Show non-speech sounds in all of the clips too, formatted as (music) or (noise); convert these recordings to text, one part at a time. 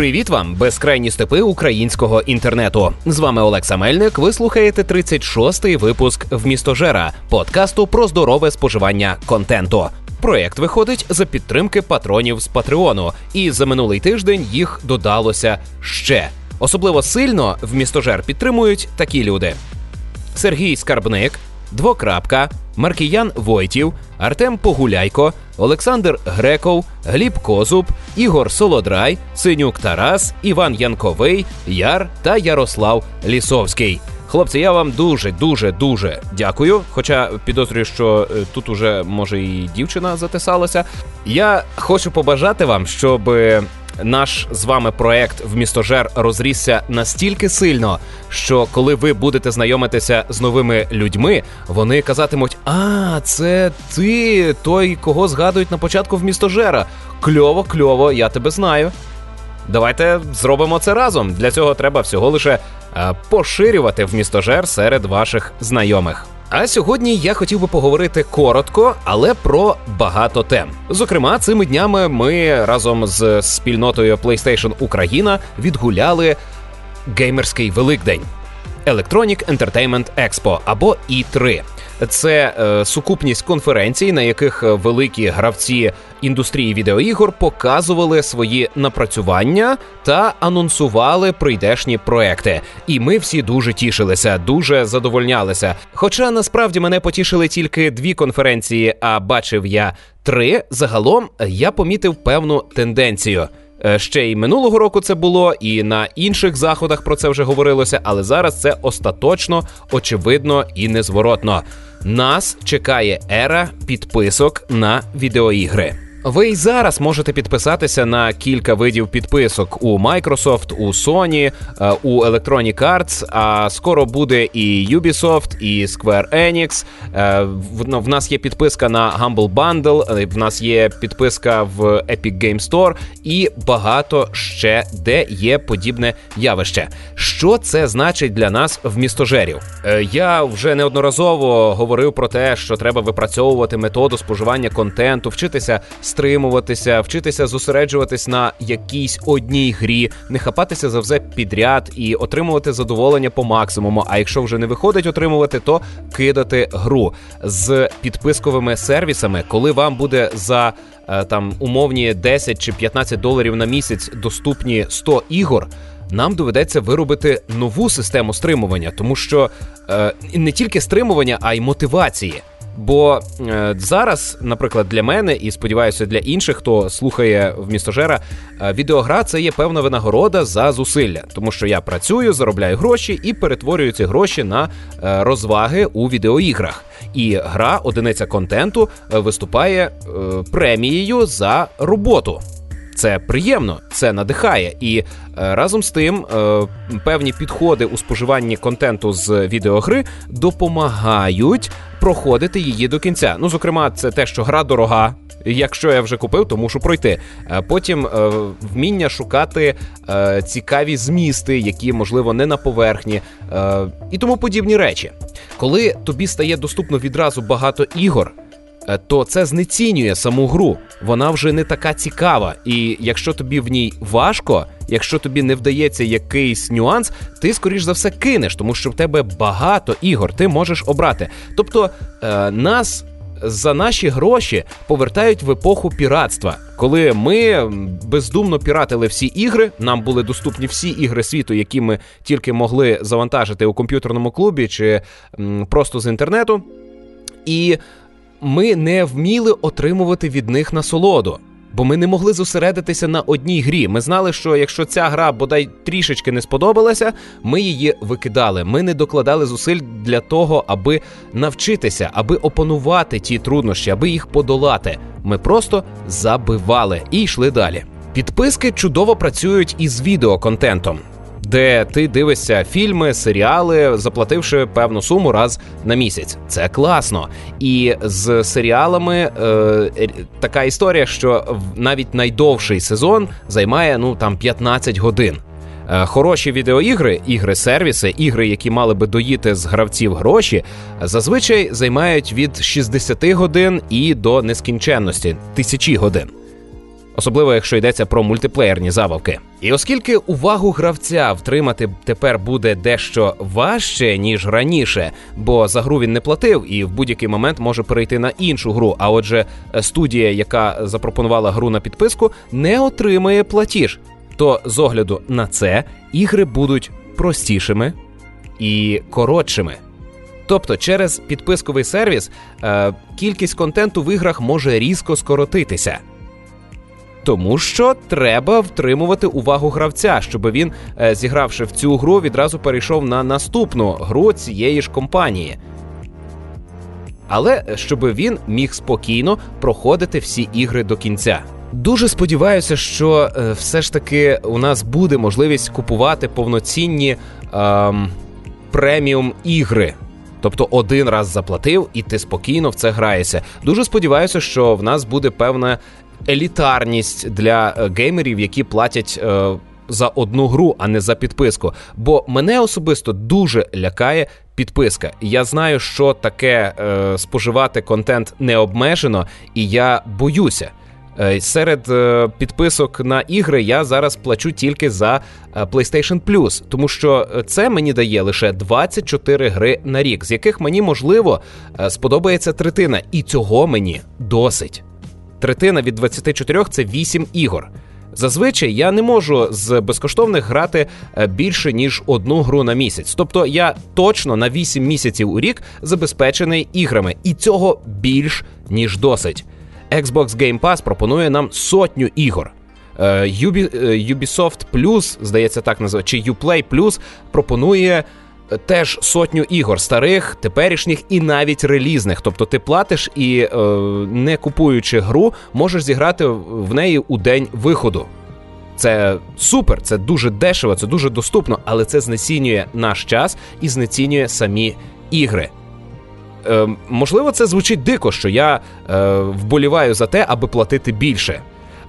Привіт вам, безкрайні степи українського інтернету. З вами Олекса Мельник. Ви слухаєте 36-й випуск в містожера подкасту про здорове споживання контенту. Проєкт виходить за підтримки патронів з Патреону, і за минулий тиждень їх додалося ще. Особливо сильно в містожер підтримують такі люди: Сергій Скарбник, Двокрапка, Маркіян Войтів, Артем Погуляйко, Олександр Греков, Гліб Козуб, Ігор Солодрай, Синюк Тарас, Іван Янковий, Яр та Ярослав Лісовський. Хлопці, я вам дуже, дуже, дуже дякую. Хоча підозрюю, що е, тут уже може і дівчина затисалася. Я хочу побажати вам, щоб наш з вами проект в містожер розрісся настільки сильно, що коли ви будете знайомитися з новими людьми, вони казатимуть: А, це ти той, кого згадують на початку в містожера. Кльово, кльово, я тебе знаю. Давайте зробимо це разом. Для цього треба всього лише е, поширювати в містожер серед ваших знайомих. А сьогодні я хотів би поговорити коротко, але про багато тем. Зокрема, цими днями ми разом з спільнотою PlayStation Україна відгуляли геймерський великдень Electronic Entertainment Expo або E3. Це е, сукупність конференцій, на яких великі гравці індустрії відеоігор показували свої напрацювання та анонсували прийдешні проекти. І ми всі дуже тішилися, дуже задовольнялися. Хоча насправді мене потішили тільки дві конференції, а бачив я три. Загалом я помітив певну тенденцію. Е, ще й минулого року це було, і на інших заходах про це вже говорилося, але зараз це остаточно, очевидно і незворотно. Нас чекає ера підписок на відеоігри. Ви й зараз можете підписатися на кілька видів підписок у Microsoft, у Sony, е, у Electronic Arts, А скоро буде і Ubisoft, і Square Enix. Е, в нас є підписка на Humble Bundle, е, в нас є підписка в Epic Game Store і багато ще де є подібне явище. Що це значить для нас в містожерів? Я вже неодноразово говорив про те, що треба випрацьовувати методу споживання контенту, вчитися стримуватися, вчитися зосереджуватись на якійсь одній грі, не хапатися за все підряд і отримувати задоволення по максимуму. А якщо вже не виходить отримувати, то кидати гру з підписковими сервісами, коли вам буде за е, там умовні 10 чи 15 доларів на місяць доступні 100 ігор. Нам доведеться виробити нову систему стримування, тому що е, не тільки стримування, а й мотивації. Бо е, зараз, наприклад, для мене і сподіваюся, для інших, хто слухає в містожера, е, відеогра це є певна винагорода за зусилля, тому що я працюю, заробляю гроші і перетворюю ці гроші на е, розваги у відеоіграх. І гра, одиниця контенту, виступає е, премією за роботу. Це приємно, це надихає, і е, разом з тим е, певні підходи у споживанні контенту з відеогри допомагають проходити її до кінця. Ну, зокрема, це те, що гра дорога. Якщо я вже купив, то мушу пройти. Е, потім вміння шукати цікаві змісти, які можливо не на поверхні, і тому подібні речі. Коли тобі стає доступно відразу багато ігор. Е, то це знецінює саму гру. Вона вже не така цікава. І якщо тобі в ній важко, якщо тобі не вдається якийсь нюанс, ти скоріш за все кинеш, тому що в тебе багато ігор, ти можеш обрати. Тобто е, нас. За наші гроші повертають в епоху піратства, коли ми бездумно піратили всі ігри. Нам були доступні всі ігри світу, які ми тільки могли завантажити у комп'ютерному клубі чи просто з інтернету. І ми не вміли отримувати від них насолоду. Бо ми не могли зосередитися на одній грі. Ми знали, що якщо ця гра бодай трішечки не сподобалася, ми її викидали. Ми не докладали зусиль для того, аби навчитися, аби опанувати ті труднощі, аби їх подолати. Ми просто забивали і йшли далі. Підписки чудово працюють із відеоконтентом де ти дивишся фільми, серіали, заплативши певну суму раз на місяць. Це класно. І з серіалами е, така історія, що навіть найдовший сезон займає ну там 15 годин. Е, хороші відеоігри, ігри-сервіси, ігри, які мали би доїти з гравців гроші, зазвичай займають від 60 годин і до нескінченності тисячі годин. Особливо якщо йдеться про мультиплеєрні забавки. І оскільки увагу гравця втримати тепер буде дещо важче ніж раніше, бо за гру він не платив і в будь-який момент може перейти на іншу гру. А отже, студія, яка запропонувала гру на підписку, не отримає платіж. То з огляду на це ігри будуть простішими і коротшими. Тобто, через підписковий сервіс е, кількість контенту в іграх може різко скоротитися. Тому що треба втримувати увагу гравця, щоб він, е, зігравши в цю гру, відразу перейшов на наступну гру цієї ж компанії. Але щоб він міг спокійно проходити всі ігри до кінця. Дуже сподіваюся, що е, все ж таки у нас буде можливість купувати повноцінні ем, преміум ігри. Тобто один раз заплатив, і ти спокійно в це граєшся. Дуже сподіваюся, що в нас буде певна елітарність для е, геймерів, які платять. Е, за одну гру, а не за підписку. Бо мене особисто дуже лякає підписка. Я знаю, що таке е, споживати контент необмежено, і я боюся. Е, серед підписок на ігри я зараз плачу тільки за PlayStation Plus, тому що це мені дає лише 24 гри на рік, з яких мені можливо сподобається третина, і цього мені досить. Третина від 24 це 8 ігор. Зазвичай я не можу з безкоштовних грати більше ніж одну гру на місяць. Тобто я точно на 8 місяців у рік забезпечений іграми, і цього більш ніж досить. Xbox Game Pass пропонує нам сотню ігор. Е, Ubisoft Plus, здається, так називає, чи Uplay Plus пропонує е, теж сотню ігор старих, теперішніх і навіть релізних. Тобто ти платиш і, е, не купуючи гру, можеш зіграти в неї у день виходу. Це супер, це дуже дешево, це дуже доступно, але це знецінює наш час і знецінює самі ігри. Е, Можливо, це звучить дико, що я е, вболіваю за те, аби платити більше.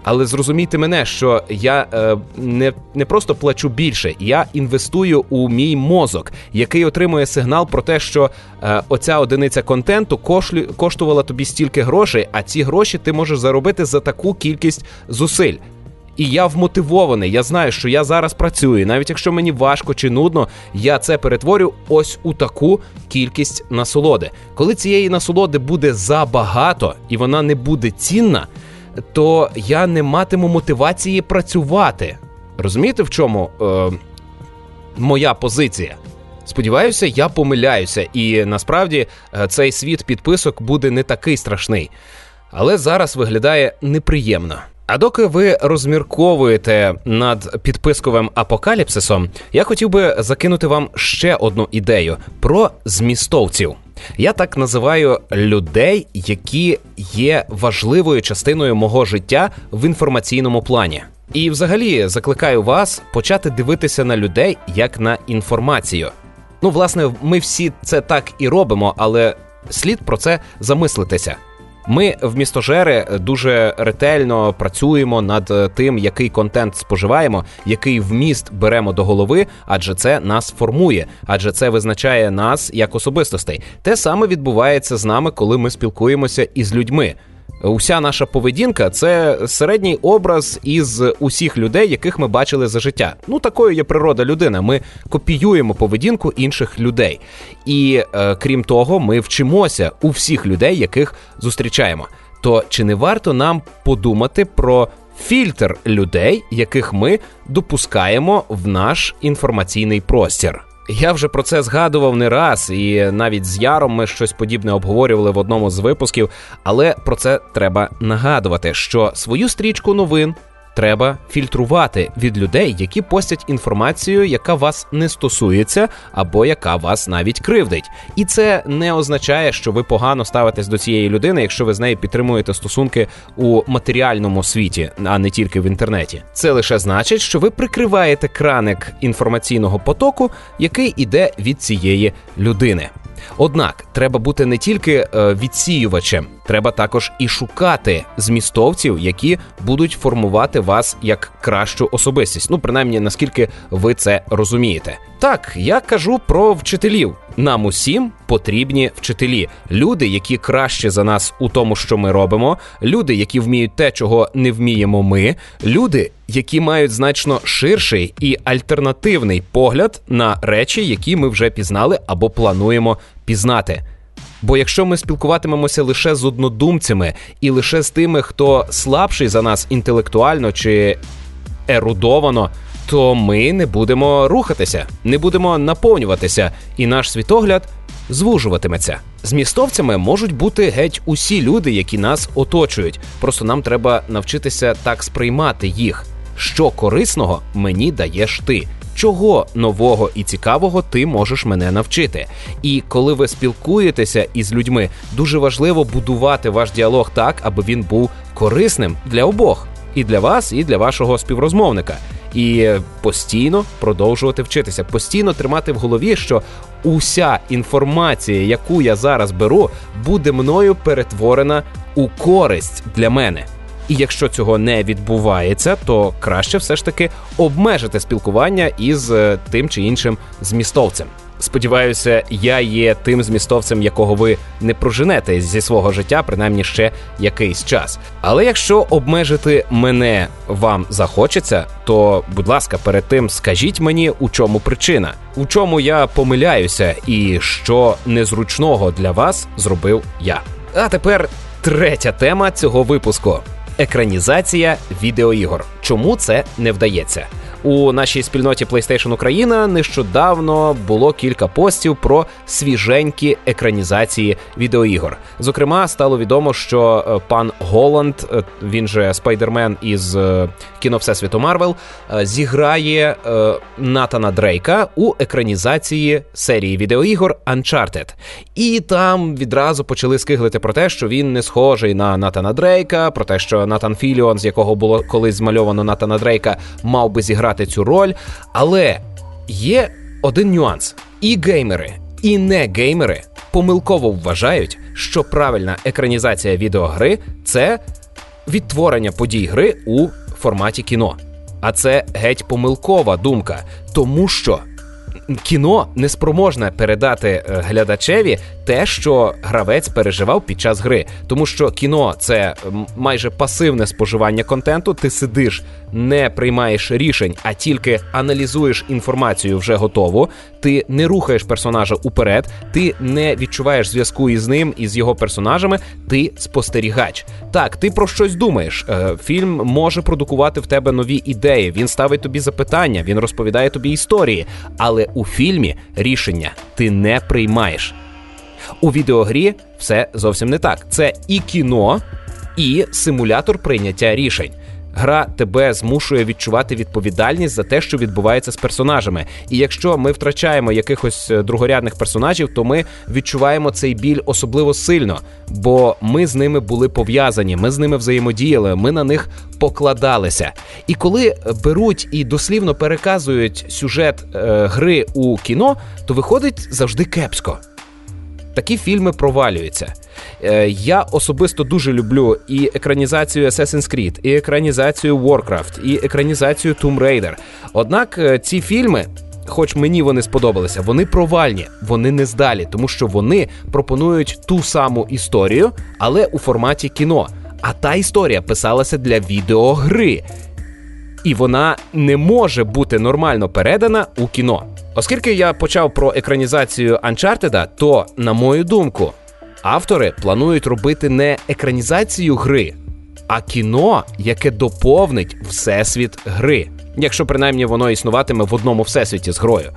Але зрозумійте мене, що я е, не не просто плачу більше, я інвестую у мій мозок, який отримує сигнал про те, що е, оця одиниця контенту кошлю, коштувала тобі стільки грошей, а ці гроші ти можеш заробити за таку кількість зусиль. І я вмотивований. Я знаю, що я зараз працюю. Навіть якщо мені важко чи нудно, я це перетворю ось у таку кількість насолоди. Коли цієї насолоди буде забагато і вона не буде цінна, то я не матиму мотивації працювати. Розумієте, в чому е, моя позиція? Сподіваюся, я помиляюся, і насправді е, цей світ підписок буде не такий страшний. Але зараз виглядає неприємно. А доки ви розмірковуєте над підписковим апокаліпсисом, я хотів би закинути вам ще одну ідею про змістовців. Я так називаю людей, які є важливою частиною мого життя в інформаційному плані. І, взагалі, закликаю вас почати дивитися на людей як на інформацію. Ну, власне, ми всі це так і робимо, але слід про це замислитися. Ми в містожери дуже ретельно працюємо над е, тим, який контент споживаємо, який вміст беремо до голови, адже це нас формує, адже це визначає нас як особистостей. Те саме відбувається з нами, коли ми спілкуємося із людьми. Уся наша поведінка це середній образ із усіх людей, яких ми бачили за життя. Ну такою є природа людини. Ми копіюємо поведінку інших людей, і е, крім того, ми вчимося у всіх людей, яких зустрічаємо. То чи не варто нам подумати про фільтр людей, яких ми допускаємо в наш інформаційний простір? Я вже про це згадував не раз, і навіть з Яром ми щось подібне обговорювали в одному з випусків. Але про це треба нагадувати, що свою стрічку новин треба фільтрувати від людей, які постять інформацію, яка вас не стосується, або яка вас навіть кривдить. І це не означає, що ви погано ставитесь до цієї людини, якщо ви з нею підтримуєте стосунки у матеріальному світі, а не тільки в інтернеті. Це лише значить, що ви прикриваєте краник інформаційного потоку, який іде від цієї людини. Однак треба бути не тільки е, відсіювачем, треба також і шукати змістовців, які будуть формувати вас як кращу особистість. Ну, принаймні, наскільки ви це розумієте. Так, я кажу про вчителів. Нам усім потрібні вчителі, люди, які краще за нас у тому, що ми робимо, люди, які вміють те, чого не вміємо ми, люди, які мають значно ширший і альтернативний погляд на речі, які ми вже пізнали або плануємо пізнати. Бо якщо ми спілкуватимемося лише з однодумцями і лише з тими, хто слабший за нас інтелектуально чи ерудовано, то ми не будемо рухатися, не будемо наповнюватися, і наш світогляд звужуватиметься. Змістовцями можуть бути геть усі люди, які нас оточують. Просто нам треба навчитися так сприймати їх. Що корисного мені даєш ти. Чого нового і цікавого ти можеш мене навчити? І коли ви спілкуєтеся із людьми, дуже важливо будувати ваш діалог так, аби він був корисним для обох, і для вас, і для вашого співрозмовника. І постійно продовжувати вчитися, постійно тримати в голові, що уся інформація, яку я зараз беру, буде мною перетворена у користь для мене. І якщо цього не відбувається, то краще все ж таки обмежити спілкування із е, тим чи іншим змістовцем. Сподіваюся, я є тим змістовцем, якого ви не проженете зі свого життя, принаймні ще якийсь час. Але якщо обмежити мене вам захочеться, то будь ласка, перед тим скажіть мені, у чому причина, у чому я помиляюся, і що незручного для вас зробив я. А тепер третя тема цього випуску екранізація відеоігор. Чому це не вдається? У нашій спільноті PlayStation Україна нещодавно було кілька постів про свіженькі екранізації відеоігор. Зокрема, стало відомо, що е, пан Голланд, е, він же спайдермен із е, кіно Всесвіту Марвел, зіграє Натана Дрейка у екранізації серії відеоігор Uncharted. І там відразу почали скиглити про те, що він не схожий на Натана Дрейка, про те, що Натан Філіон, з якого було колись змальовано Натана Дрейка, мав би зіграти цю роль. Але є один нюанс: і геймери, і не геймери помилково вважають, що правильна екранізація відеогри це відтворення подій гри у форматі кіно. А це геть помилкова думка, тому що кіно не спроможне передати е, глядачеві те, що гравець переживав під час гри, тому що кіно це майже пасивне споживання контенту. Ти сидиш, не приймаєш рішень, а тільки аналізуєш інформацію вже готову. Ти не рухаєш персонажа уперед, ти не відчуваєш зв'язку із ним і з його персонажами. Ти спостерігач. Так, ти про щось думаєш. Е, фільм може продукувати в тебе нові ідеї. Він ставить тобі запитання, він розповідає тобі історії, але у фільмі рішення ти не приймаєш. У відеогрі все зовсім не так. Це і кіно, і симулятор прийняття рішень. Гра тебе змушує відчувати відповідальність за те, що відбувається з персонажами. І якщо ми втрачаємо якихось е, другорядних персонажів, то ми відчуваємо цей біль особливо сильно, бо ми з ними були пов'язані, ми з ними взаємодіяли, ми на них покладалися. І коли беруть і дослівно переказують сюжет е, гри у кіно, то виходить завжди кепсько такі фільми провалюються. Е, я особисто дуже люблю і екранізацію Assassin's Creed, і екранізацію Warcraft, і екранізацію Tomb Raider. Однак е, ці фільми. Хоч мені вони сподобалися, вони провальні, вони не здалі, тому що вони пропонують ту саму історію, але у форматі кіно. А та історія писалася для відеогри, і вона не може бути нормально передана у кіно. Оскільки я почав про екранізацію Uncharted, то, на мою думку, автори планують робити не екранізацію гри, а кіно, яке доповнить всесвіт гри. Якщо принаймні воно існуватиме в одному всесвіті з грою,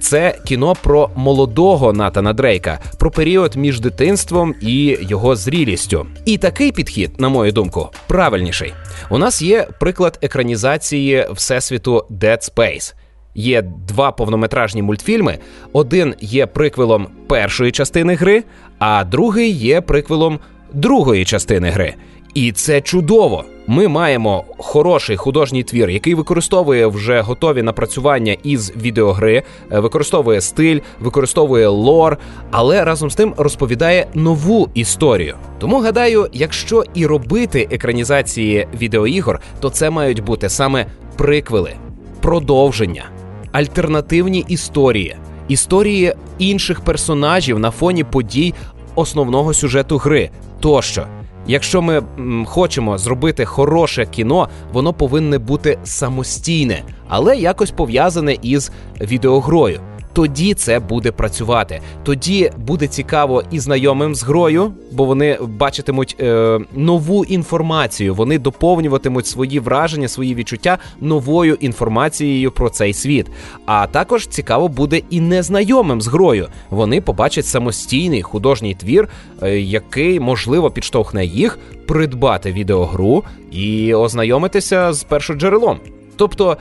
це кіно про молодого Натана Дрейка, про період між дитинством і його зрілістю. І такий підхід, на мою думку, правильніший. У нас є приклад екранізації всесвіту Dead Space є два повнометражні мультфільми. Один є приквелом першої частини гри, а другий є приквелом другої частини гри. І це чудово. Ми маємо хороший художній твір, який використовує вже готові напрацювання із відеогри, е, використовує стиль, використовує лор, але разом з тим розповідає нову історію. Тому гадаю, якщо і робити екранізації відеоігор, то це мають бути саме приквели, продовження, альтернативні історії, історії інших персонажів на фоні подій основного сюжету гри тощо. Якщо ми хочемо зробити хороше кіно, воно повинне бути самостійне, але якось пов'язане із відеогрою тоді це буде працювати. Тоді буде цікаво і знайомим з грою, бо вони бачитимуть е, нову інформацію. Вони доповнюватимуть свої враження, свої відчуття новою інформацією про цей світ. А також цікаво буде і незнайомим з грою. Вони побачать самостійний художній твір, е, який можливо підштовхне їх придбати відеогру і ознайомитися з першоджерелом. Тобто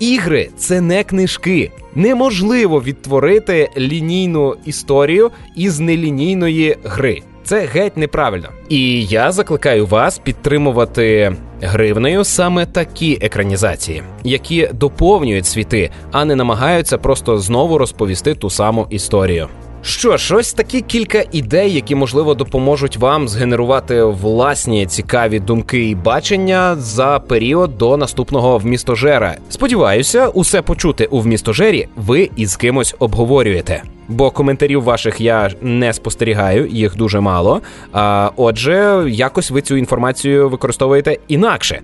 Ігри це не книжки. Неможливо відтворити лінійну історію із нелінійної гри. Це геть неправильно. І я закликаю вас підтримувати гривнею саме такі екранізації, які доповнюють світи, а не намагаються просто знову розповісти ту саму історію. Що ж, ось такі кілька ідей, які можливо допоможуть вам згенерувати власні цікаві думки і бачення за період до наступного вмістожера. Сподіваюся, усе почути у вмістожері ви із кимось обговорюєте. Бо коментарів ваших я не спостерігаю, їх дуже мало. А отже, якось ви цю інформацію використовуєте інакше.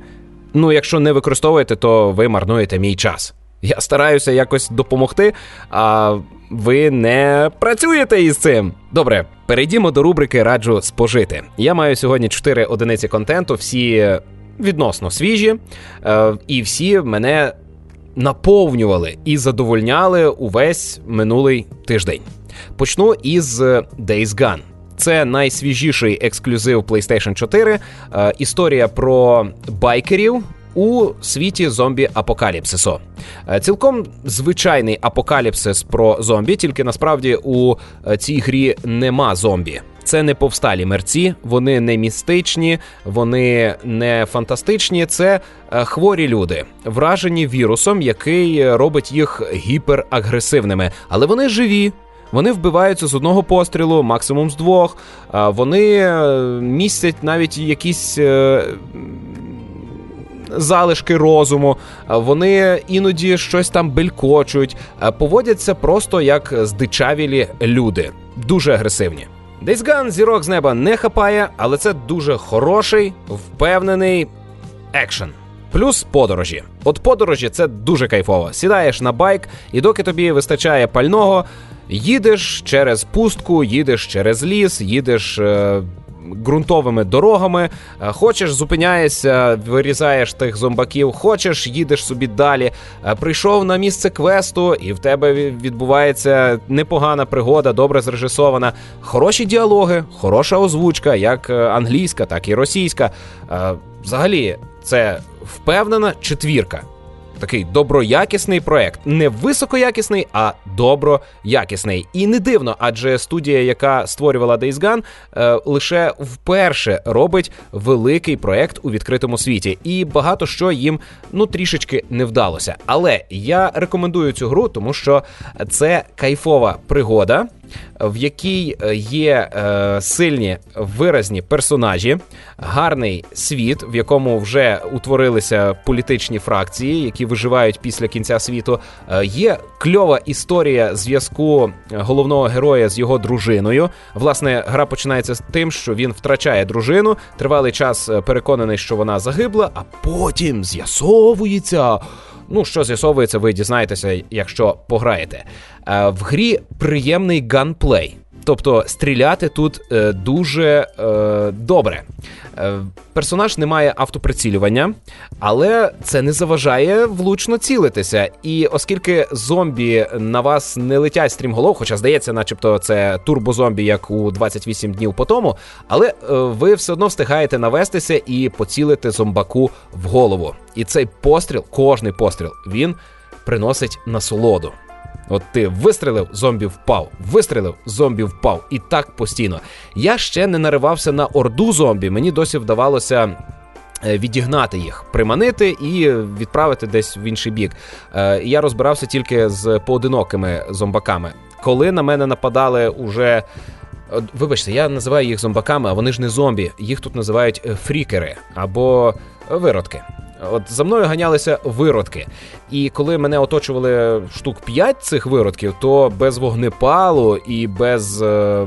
Ну, якщо не використовуєте, то ви марнуєте мій час. Я стараюся якось допомогти. а ви не працюєте із цим. Добре, перейдімо до рубрики Раджу спожити. Я маю сьогодні 4 одиниці контенту, всі відносно свіжі, е, і всі мене наповнювали і задовольняли увесь минулий тиждень. Почну із Days Gone. Це найсвіжіший ексклюзив PlayStation 4. Е, історія про байкерів, у світі зомбі-апокаліпсису. Е, цілком звичайний апокаліпсис про зомбі, тільки насправді у е, цій грі нема зомбі. Це не повсталі мерці, вони не містичні, вони не фантастичні. Це е, хворі люди, вражені вірусом, який робить їх гіперагресивними. Але вони живі. Вони вбиваються з одного пострілу, максимум з двох. Вони містять навіть якісь залишки розуму, вони іноді щось там белькочуть, поводяться просто як здичавілі люди, дуже агресивні. Дейсган зірок з неба не хапає, але це дуже хороший, впевнений екшен. Плюс подорожі. От подорожі це дуже кайфово. Сідаєш на байк, і доки тобі вистачає пального, їдеш через пустку, їдеш через ліс, їдеш. Е- ґрунтовими дорогами. Е, хочеш, зупиняєшся, вирізаєш тих зомбаків, хочеш, їдеш собі далі. Е, прийшов на місце квесту, і в тебе відбувається непогана пригода, добре зрежисована. Хороші діалоги, хороша озвучка, як е, англійська, так і російська. Взагалі, це впевнена четвірка такий доброякісний проект, не високоякісний, а доброякісний. І не дивно, адже студія, яка створювала Days Gone, е, лише вперше робить великий проект у відкритому світі, і багато що їм ну трішечки не вдалося. Але я рекомендую цю гру, тому що це кайфова пригода в якій е, є е, сильні виразні персонажі, гарний світ, в якому вже утворилися політичні фракції, які виживають після кінця світу. Е, є кльова історія зв'язку головного героя з його дружиною. Власне, гра починається з тим, що він втрачає дружину. Тривалий час е, переконаний, що вона загибла, а потім з'ясовується. Ну, що з'ясовується, ви дізнаєтеся, якщо пограєте. Е, в грі приємний gunplay. Тобто стріляти тут е, дуже е, добре. Е, персонаж не має автоприцілювання, але це не заважає влучно цілитися. І оскільки зомбі на вас не летять стрімголов, хоча здається, начебто це турбозомбі, як у 28 днів по тому, але е, ви все одно встигаєте навестися і поцілити зомбаку в голову. І цей постріл, кожний постріл, він приносить насолоду. От ти вистрелив, зомбі впав, вистрелив, зомбі впав. І так постійно. Я ще не наривався на орду зомбі. Мені досі вдавалося Е, відігнати їх, приманити і відправити десь в інший бік. Е, я розбирався тільки з поодинокими зомбаками. Коли на мене нападали уже. Вибачте, я називаю їх зомбаками, а вони ж не зомбі. Їх тут називають е, фрікери або виродки. От за мною ганялися виродки. І коли мене оточували штук 5 цих виродків, то без вогнепалу і без. Е-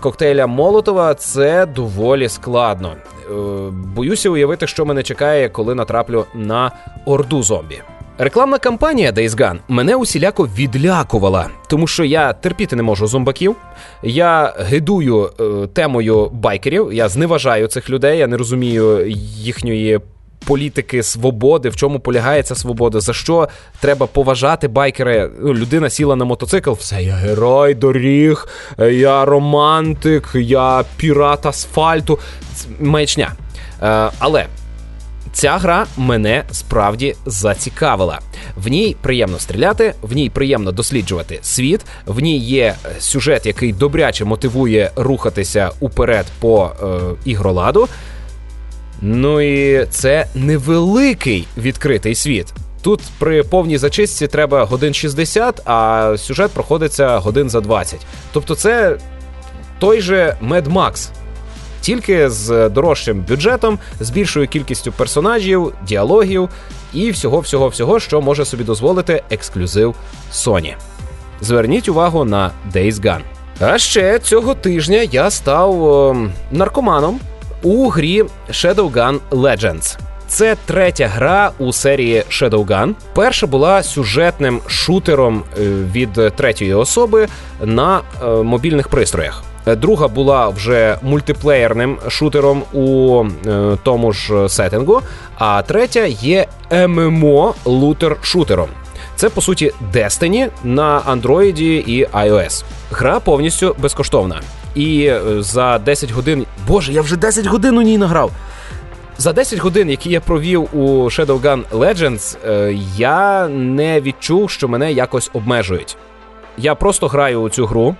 коктейля Молотова це доволі складно. Е, боюся уявити, що мене чекає, коли натраплю на орду зомбі. Рекламна кампанія Days Gone мене усіляко відлякувала, тому що я терпіти не можу зомбаків. Я гидую е, темою байкерів. Я зневажаю цих людей. Я не розумію їхньої політики свободи, в чому полягає ця свобода, за що треба поважати байкери. Ну, людина сіла на мотоцикл, все, я герой доріг, я романтик, я пірат асфальту. Маячня. Е, але. Ця гра мене справді зацікавила. В ній приємно стріляти, в ній приємно досліджувати світ. В ній є сюжет, який добряче мотивує рухатися уперед по е, ігроладу. Ну і це невеликий відкритий світ. Тут при повній зачистці треба годин 60, а сюжет проходиться годин за 20. Тобто, це той же Mad Max, тільки з дорожчим бюджетом, з більшою кількістю персонажів, діалогів і всього-всього, всього, що може собі дозволити ексклюзив Sony. Зверніть увагу на Days Gone. А ще цього тижня я став о, наркоманом у грі Shadowgun Legends. Це третя гра у серії Shadowgun. Перша була сюжетним шутером е, від третьої особи на е, мобільних пристроях. Друга була вже мультиплеєрним шутером у е, тому ж сеттингу. А третя є ММО лутер шутером. Це по суті Destiny на Android і iOS. Гра повністю безкоштовна. І е, за 10 годин. Боже, я вже 10 годин у ній награв. За 10 годин, які я провів у Shadowgun Legends, е, я не відчув, що мене якось обмежують. Я просто граю у цю гру.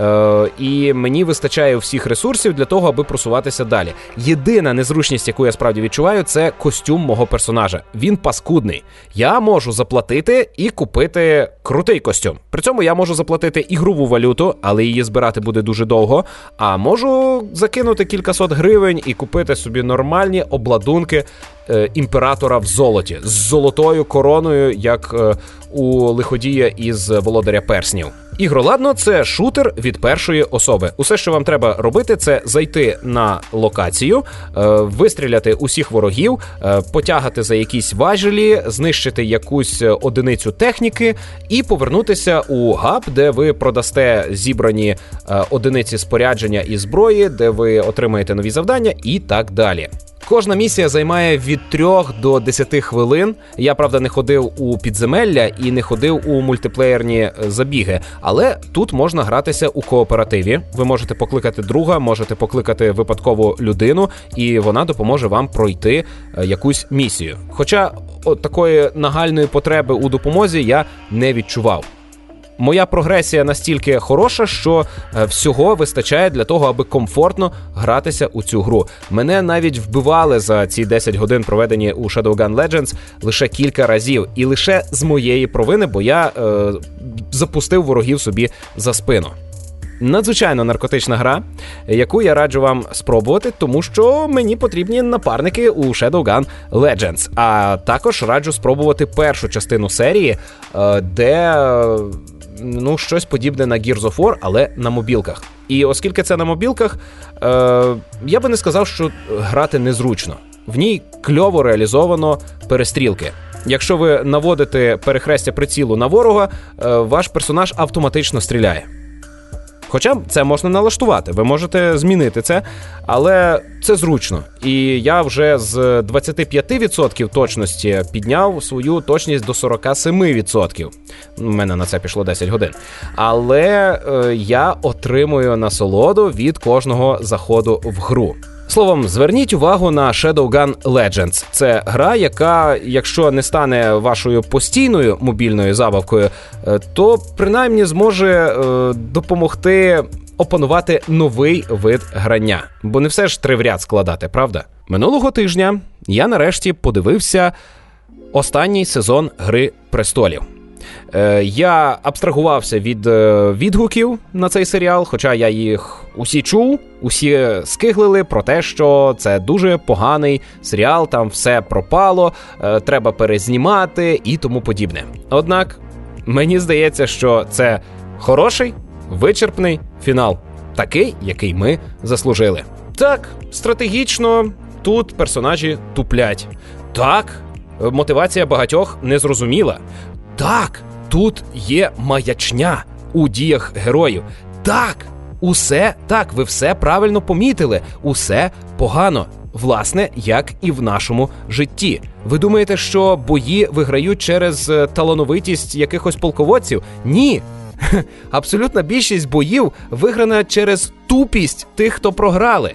Е, і мені вистачає всіх ресурсів для того, аби просуватися далі. Єдина незручність, яку я справді відчуваю, це костюм мого персонажа. Він паскудний. Я можу заплатити і купити крутий костюм. При цьому я можу заплатити ігрову валюту, але її збирати буде дуже довго. А можу закинути кількасот гривень і купити собі нормальні обладунки е, імператора в золоті з золотою короною, як е, у лиходія із володаря перснів. Ігроладно це шутер від першої особи. Усе, що вам треба робити, це зайти на локацію, е, вистріляти усіх ворогів, е, потягати за якісь важелі, знищити якусь одиницю техніки і повернутися у габ, де ви продасте зібрані е, одиниці спорядження і зброї, де ви отримаєте нові завдання, і так далі. Кожна місія займає від 3 до 10 хвилин. Я правда не ходив у підземелля і не ходив у мультиплеєрні забіги, але тут можна гратися у кооперативі. Ви можете покликати друга, можете покликати випадкову людину, і вона допоможе вам пройти е, якусь місію. Хоча от такої нагальної потреби у допомозі я не відчував моя прогресія настільки хороша, що е, всього вистачає для того, аби комфортно гратися у цю гру. Мене навіть вбивали за ці 10 годин, проведені у Shadowgun Legends, лише кілька разів, і лише з моєї провини, бо я е, запустив ворогів собі за спину. Надзвичайно наркотична гра, яку я раджу вам спробувати, тому що мені потрібні напарники у Shadowgun Legends. А також раджу спробувати першу частину серії, е, де ну, щось подібне на Gears of War, але на мобілках. І оскільки це на мобілках, е, я би не сказав, що грати незручно. В ній кльово реалізовано перестрілки. Якщо ви наводите перехрестя прицілу на ворога, е, ваш персонаж автоматично стріляє. Хоча це можна налаштувати, ви можете змінити це, але це зручно. І я вже з 25% точності підняв свою точність до 47%. У мене на це пішло 10 годин. Але е, я отримую насолоду від кожного заходу в гру. Словом, зверніть увагу на Shadowgun Legends. Це гра, яка, якщо не стане вашою постійною мобільною забавкою, е, то принаймні зможе е, допомогти опанувати новий вид грання, бо не все ж три в ряд складати, правда? Минулого тижня я нарешті подивився останній сезон Гри престолів. Е, Я абстрагувався від е, відгуків на цей серіал, хоча я їх усі чув, усі скиглили про те, що це дуже поганий серіал, там все пропало, е, треба перезнімати і тому подібне. Однак мені здається, що це хороший вичерпний фінал, такий, який ми заслужили. Так, стратегічно тут персонажі туплять. Так, мотивація багатьох незрозуміла. Так, тут є маячня у діях героїв. Так, усе так, ви все правильно помітили, усе погано. Власне, як і в нашому житті. Ви думаєте, що бої виграють через е, талановитість якихось полководців? Ні. (laughs) Абсолютна більшість боїв виграна через тупість тих, хто програли.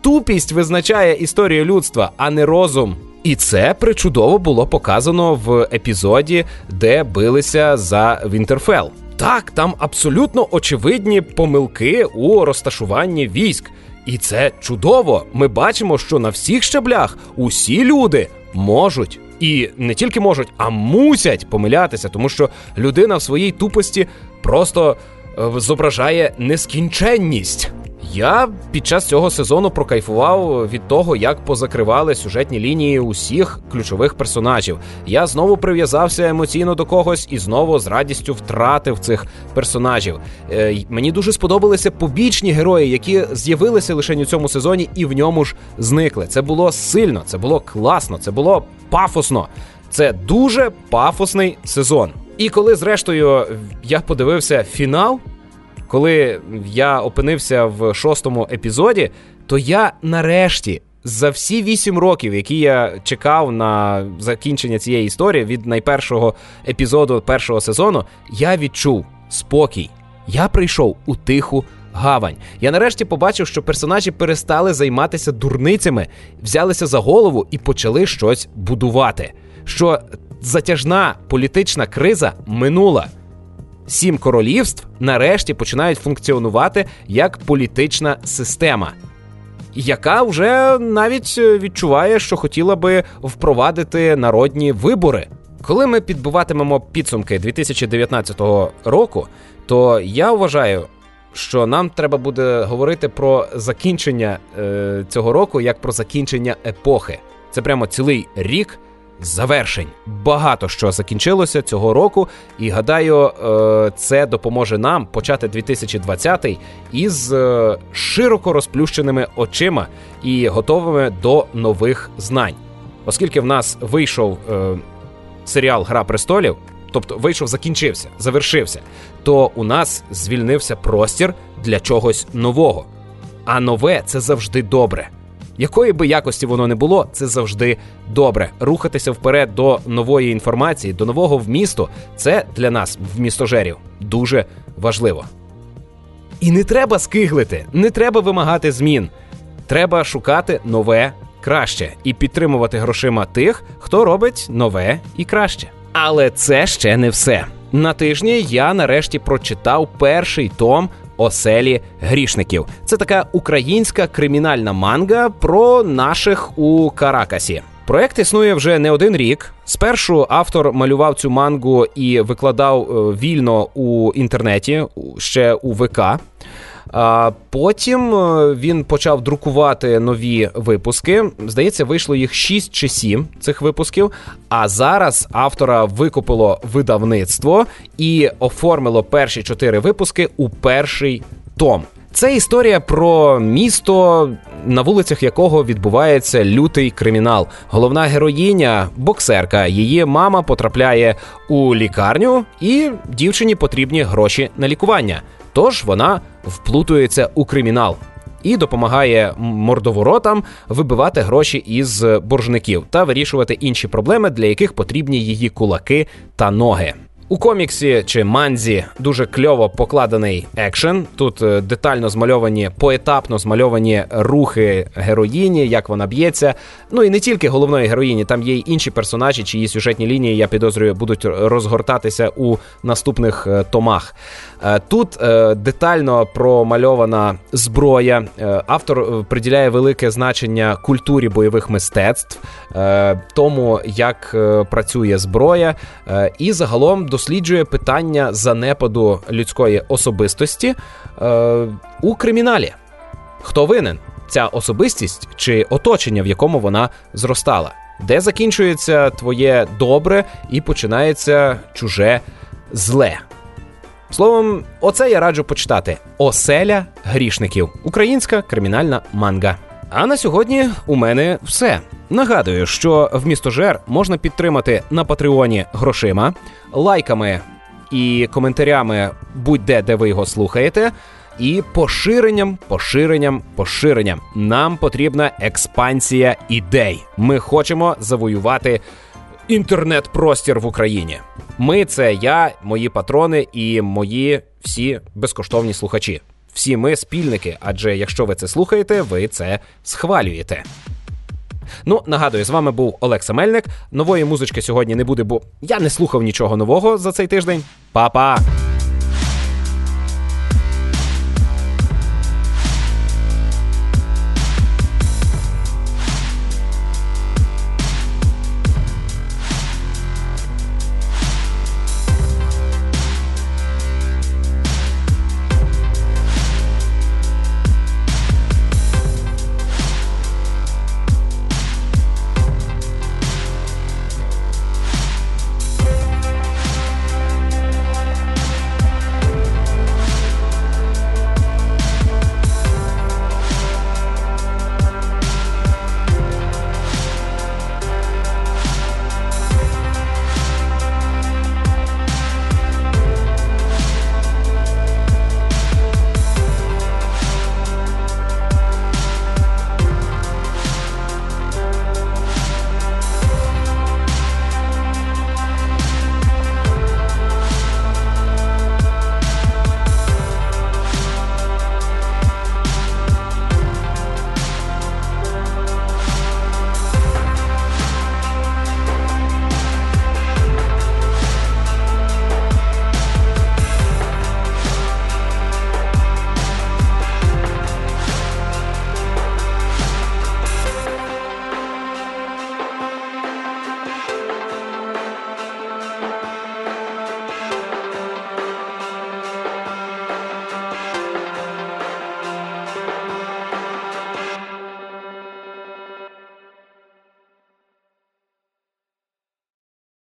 Тупість визначає історію людства, а не розум. І це причудово було показано в епізоді, де билися за Вінтерфел. Так, там абсолютно очевидні помилки у розташуванні військ. І це чудово. Ми бачимо, що на всіх щаблях усі люди можуть і не тільки можуть, а мусять помилятися, тому що людина в своїй тупості просто е, зображає нескінченність. Я під час цього сезону прокайфував від того, як позакривали сюжетні лінії усіх ключових персонажів. Я знову прив'язався емоційно до когось і знову з радістю втратив цих персонажів. Е, мені дуже сподобалися побічні герої, які з'явилися лише у цьому сезоні і в ньому ж зникли. Це було сильно, це було класно, це було пафосно. Це дуже пафосний сезон. І коли, зрештою, я подивився фінал коли я опинився в шостому епізоді, то я нарешті. За всі вісім років, які я чекав на закінчення цієї історії від найпершого епізоду першого сезону, я відчув спокій. Я прийшов у тиху гавань. Я нарешті побачив, що персонажі перестали займатися дурницями, взялися за голову і почали щось будувати. Що затяжна політична криза минула сім королівств нарешті починають функціонувати як політична система, яка вже навіть е, відчуває, що хотіла би впровадити народні вибори. Коли ми підбиватимемо підсумки 2019 року, то я вважаю, що нам треба буде говорити про закінчення е, цього року як про закінчення епохи. Це прямо цілий рік завершень. Багато що закінчилося цього року, і гадаю, е, це допоможе нам почати 2020 із е, широко розплющеними очима і готовими до нових знань. Оскільки в нас вийшов е, серіал Гра престолів, тобто вийшов, закінчився, завершився, то у нас звільнився простір для чогось нового. А нове це завжди добре якої би якості воно не було, це завжди добре. Рухатися вперед до нової інформації, до нового вмісту це для нас, вмістожерів, дуже важливо. І не треба скиглити, не треба вимагати змін. Треба шукати нове краще і підтримувати грошима тих, хто робить нове і краще. Але це ще не все. На тижні я нарешті прочитав перший том оселі грішників. Це така українська кримінальна манга про наших у Каракасі. Проект існує вже не один рік. Спершу автор малював цю мангу і викладав е, вільно у інтернеті ще у ВК. А Потім е, він почав друкувати нові випуски. Здається, вийшло їх 6 чи 7 цих випусків. А зараз автора викупило видавництво і оформило перші чотири випуски у перший том. Це історія про місто, на вулицях якого відбувається лютий кримінал. Головна героїня, боксерка. Її мама потрапляє у лікарню, і дівчині потрібні гроші на лікування. Тож вона вплутується у кримінал і допомагає мордоворотам вибивати гроші із боржників та вирішувати інші проблеми, для яких потрібні її кулаки та ноги. У коміксі чи манзі дуже кльово покладений екшен. Тут е, детально змальовані, поетапно змальовані рухи героїні, як вона б'ється. Ну і не тільки головної героїні, там є й інші персонажі, чиї сюжетні лінії, я підозрюю, будуть розгортатися у наступних е, томах. Е, тут детально промальована зброя. Автор приділяє велике значення культурі бойових мистецтв, тому як працює зброя, і загалом до досліджує питання занепаду людської особистості е, у криміналі. Хто винен? Ця особистість чи оточення, в якому вона зростала? Де закінчується твоє добре і починається чуже зле? Словом, оце я раджу почитати: Оселя грішників, українська кримінальна манга. А на сьогодні у мене все. Нагадую, що в містожер можна підтримати на Патреоні грошима, лайками і коментарями будь-де, де ви його слухаєте. І поширенням, поширенням, поширенням. Нам потрібна експансія ідей. Ми хочемо завоювати інтернет-простір в Україні. Ми це я, мої патрони і мої всі безкоштовні слухачі. Всі ми спільники, адже якщо ви це слухаєте, ви це схвалюєте. Ну, нагадую, з вами був Олекса Мельник. Нової музички сьогодні не буде, бо я не слухав нічого нового за цей тиждень. Па-па!